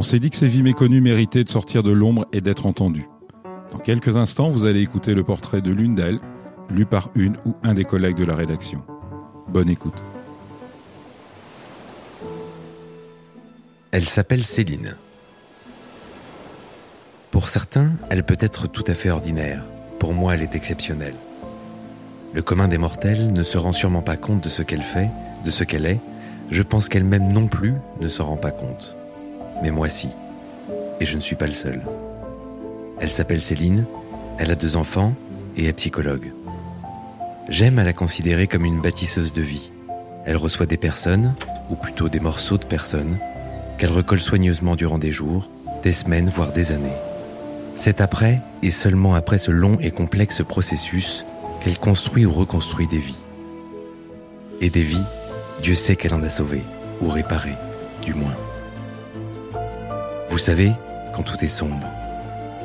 On s'est dit que ces vies méconnues méritaient de sortir de l'ombre et d'être entendues. Dans quelques instants, vous allez écouter le portrait de l'une d'elles, lu par une ou un des collègues de la rédaction. Bonne écoute. Elle s'appelle Céline. Pour certains, elle peut être tout à fait ordinaire. Pour moi, elle est exceptionnelle. Le commun des mortels ne se rend sûrement pas compte de ce qu'elle fait, de ce qu'elle est. Je pense qu'elle-même non plus ne s'en rend pas compte mais moi si. Et je ne suis pas le seul. Elle s'appelle Céline, elle a deux enfants et est psychologue. J'aime à la considérer comme une bâtisseuse de vie. Elle reçoit des personnes, ou plutôt des morceaux de personnes, qu'elle recolle soigneusement durant des jours, des semaines, voire des années. C'est après, et seulement après ce long et complexe processus, qu'elle construit ou reconstruit des vies. Et des vies, Dieu sait qu'elle en a sauvé, ou réparé, du moins. Vous savez, quand tout est sombre,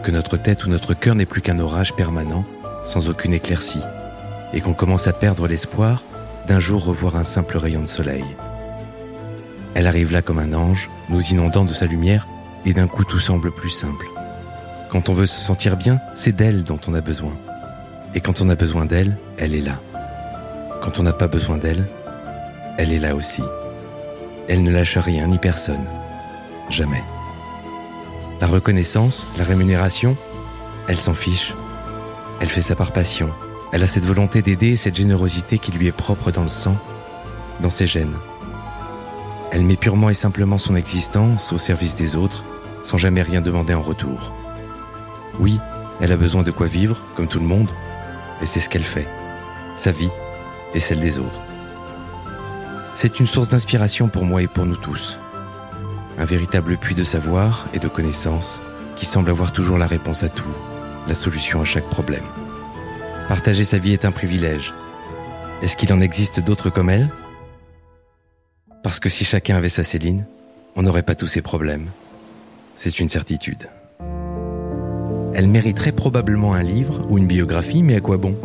que notre tête ou notre cœur n'est plus qu'un orage permanent, sans aucune éclaircie, et qu'on commence à perdre l'espoir d'un jour revoir un simple rayon de soleil. Elle arrive là comme un ange, nous inondant de sa lumière, et d'un coup tout semble plus simple. Quand on veut se sentir bien, c'est d'elle dont on a besoin. Et quand on a besoin d'elle, elle est là. Quand on n'a pas besoin d'elle, elle est là aussi. Elle ne lâche rien ni personne. Jamais. La reconnaissance, la rémunération, elle s'en fiche. Elle fait ça par passion. Elle a cette volonté d'aider et cette générosité qui lui est propre dans le sang, dans ses gènes. Elle met purement et simplement son existence au service des autres, sans jamais rien demander en retour. Oui, elle a besoin de quoi vivre, comme tout le monde, et c'est ce qu'elle fait. Sa vie et celle des autres. C'est une source d'inspiration pour moi et pour nous tous un véritable puits de savoir et de connaissances qui semble avoir toujours la réponse à tout, la solution à chaque problème. Partager sa vie est un privilège. Est-ce qu'il en existe d'autres comme elle? Parce que si chacun avait sa Céline, on n'aurait pas tous ces problèmes. C'est une certitude. Elle mériterait probablement un livre ou une biographie, mais à quoi bon?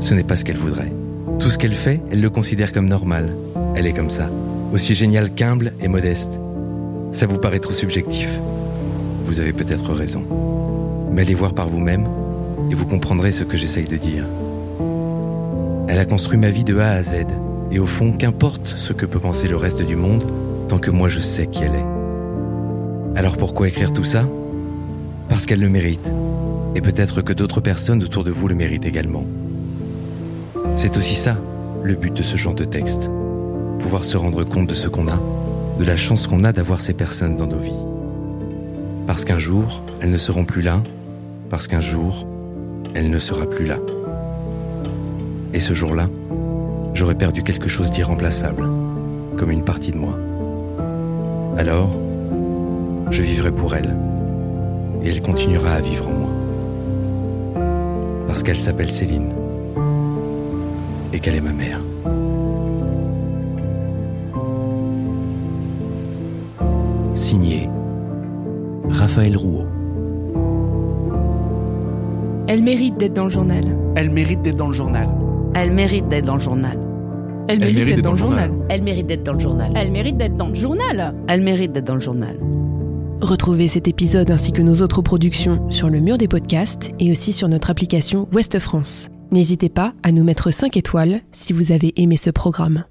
Ce n'est pas ce qu'elle voudrait. Tout ce qu'elle fait, elle le considère comme normal. Elle est comme ça, aussi géniale qu'humble et modeste. Ça vous paraît trop subjectif. Vous avez peut-être raison. Mais allez voir par vous-même et vous comprendrez ce que j'essaye de dire. Elle a construit ma vie de A à Z. Et au fond, qu'importe ce que peut penser le reste du monde, tant que moi je sais qui elle est. Alors pourquoi écrire tout ça? Parce qu'elle le mérite. Et peut-être que d'autres personnes autour de vous le méritent également. C'est aussi ça, le but de ce genre de texte. Pouvoir se rendre compte de ce qu'on a de la chance qu'on a d'avoir ces personnes dans nos vies. Parce qu'un jour, elles ne seront plus là, parce qu'un jour, elle ne sera plus là. Et ce jour-là, j'aurai perdu quelque chose d'irremplaçable, comme une partie de moi. Alors, je vivrai pour elle, et elle continuera à vivre en moi. Parce qu'elle s'appelle Céline, et qu'elle est ma mère. Signé Raphaël Rouault. Elle mérite d'être dans le journal. Elle mérite d'être dans le journal. Elle mérite d'être dans le journal. Elle mérite d'être dans le journal. Elle mérite d'être dans le journal. Elle mérite d'être dans le journal. Elle mérite d'être dans le journal. Retrouvez cet épisode ainsi que nos autres productions sur le mur des podcasts et aussi sur notre application Ouest France. N'hésitez pas à nous mettre 5 étoiles si vous avez aimé ce programme.